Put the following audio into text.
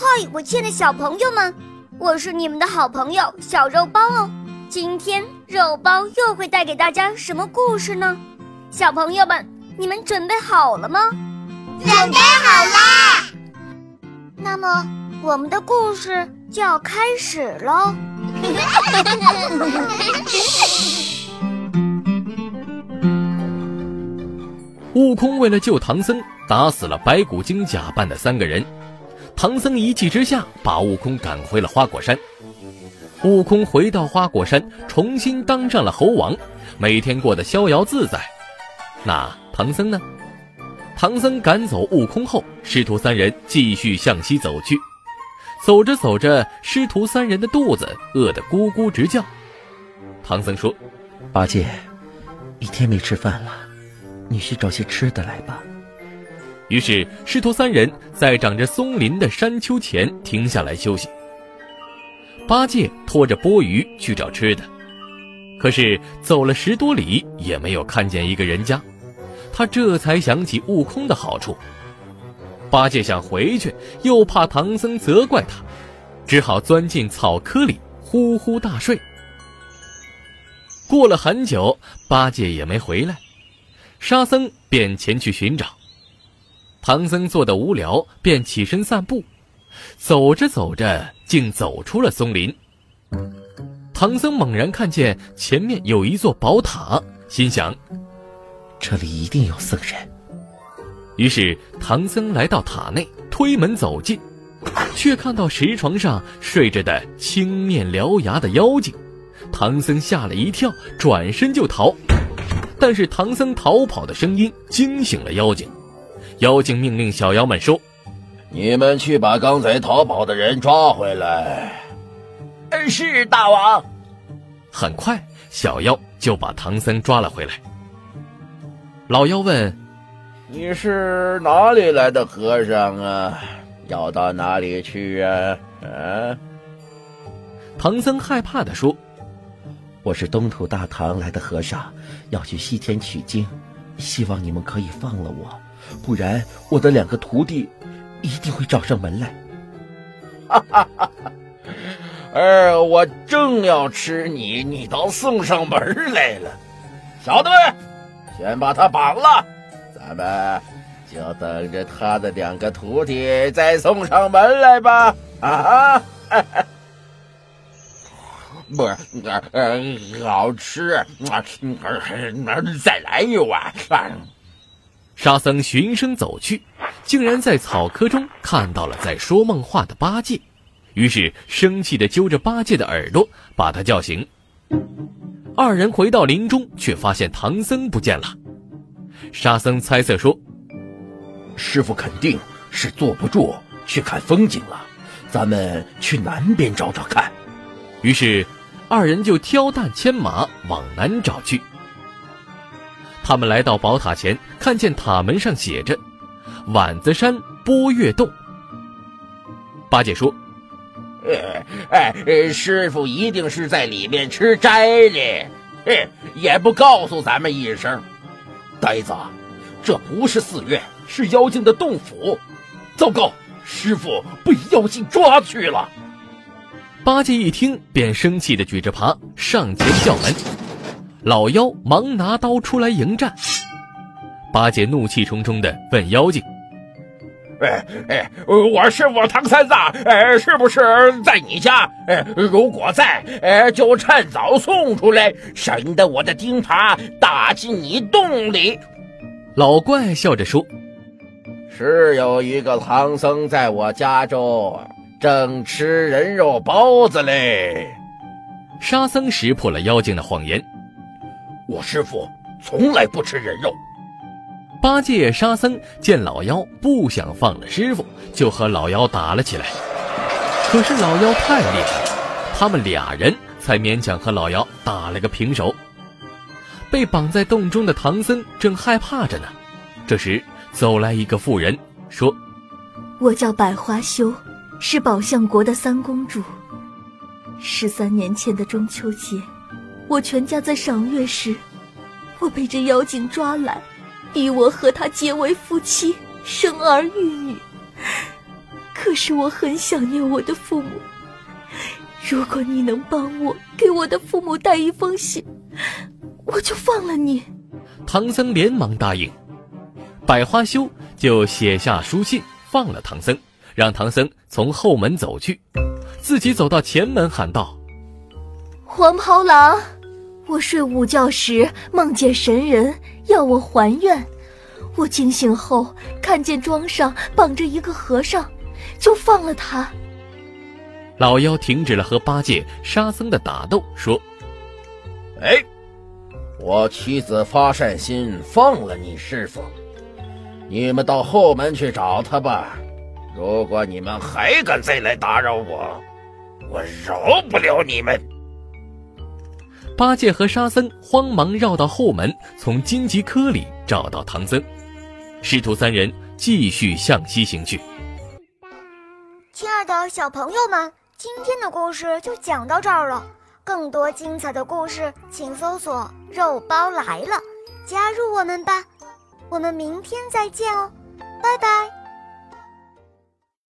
嗨，我亲爱的小朋友们，我是你们的好朋友小肉包哦。今天肉包又会带给大家什么故事呢？小朋友们，你们准备好了吗？准备好啦！那么，我们的故事就要开始喽。悟空为了救唐僧，打死了白骨精假扮的三个人。唐僧一气之下，把悟空赶回了花果山。悟空回到花果山，重新当上了猴王，每天过得逍遥自在。那唐僧呢？唐僧赶走悟空后，师徒三人继续向西走去。走着走着，师徒三人的肚子饿得咕咕直叫。唐僧说：“八戒，一天没吃饭了，你去找些吃的来吧。”于是师徒三人在长着松林的山丘前停下来休息。八戒拖着钵盂去找吃的，可是走了十多里也没有看见一个人家，他这才想起悟空的好处。八戒想回去，又怕唐僧责怪他，只好钻进草窠里呼呼大睡。过了很久，八戒也没回来，沙僧便前去寻找。唐僧坐得无聊，便起身散步。走着走着，竟走出了松林。唐僧猛然看见前面有一座宝塔，心想：这里一定有僧人。于是唐僧来到塔内，推门走进，却看到石床上睡着的青面獠牙的妖精。唐僧吓了一跳，转身就逃。但是唐僧逃跑的声音惊醒了妖精。妖精命令小妖们说：“你们去把刚才逃跑的人抓回来。”“是大王。”很快，小妖就把唐僧抓了回来。老妖问：“你是哪里来的和尚啊？要到哪里去啊？”“啊？”唐僧害怕的说：“我是东土大唐来的和尚，要去西天取经，希望你们可以放了我。”不然，我的两个徒弟一定会找上门来。哈哈哈！儿，我正要吃你，你倒送上门来了。小子们，先把他绑了，咱们就等着他的两个徒弟再送上门来吧。啊哈！不是，呃，好吃，再来一碗。沙僧循声走去，竟然在草窠中看到了在说梦话的八戒，于是生气地揪着八戒的耳朵，把他叫醒。二人回到林中，却发现唐僧不见了。沙僧猜测说：“师傅肯定是坐不住去看风景了，咱们去南边找找看。”于是，二人就挑担牵马往南找去。他们来到宝塔前，看见塔门上写着“碗子山波月洞”。八戒说：“哎哎，师傅一定是在里面吃斋哩，也不告诉咱们一声。呆子，这不是寺院，是妖精的洞府。糟糕，师傅被妖精抓去了。”八戒一听，便生气的举着耙上前叫门。老妖忙拿刀出来迎战，八戒怒气冲冲的问妖精：“哎哎，我师傅唐三藏，哎，是不是在你家？哎，如果在，哎，就趁早送出来，省得我的钉耙打进你洞里。”老怪笑着说：“是有一个唐僧在我家中正吃人肉包子嘞。”沙僧识破了妖精的谎言。我师傅从来不吃人肉。八戒、沙僧见老妖不想放了师傅，就和老妖打了起来。可是老妖太厉害了，他们俩人才勉强和老妖打了个平手。被绑在洞中的唐僧正害怕着呢，这时走来一个妇人，说：“我叫百花羞，是宝象国的三公主。十三年前的中秋节。”我全家在赏月时，我被这妖精抓来，逼我和他结为夫妻，生儿育女。可可是我很想念我的父母。如果你能帮我给我的父母带一封信，我就放了你。唐僧连忙答应，百花羞就写下书信放了唐僧，让唐僧从后门走去，自己走到前门喊道：“黄袍郎，我睡午觉时梦见神人要我还愿，我惊醒后看见庄上绑着一个和尚，就放了他。”老妖停止了和八戒、沙僧的打斗，说：“哎。”我妻子发善心放了你师傅，你们到后门去找他吧。如果你们还敢再来打扰我，我饶不了你们。八戒和沙僧慌忙绕到后门，从荆棘窠里找到唐僧，师徒三人继续向西行去。亲爱的小朋友们，今天的故事就讲到这儿了。更多精彩的故事，请搜索“肉包来了”，加入我们吧！我们明天再见哦，拜拜。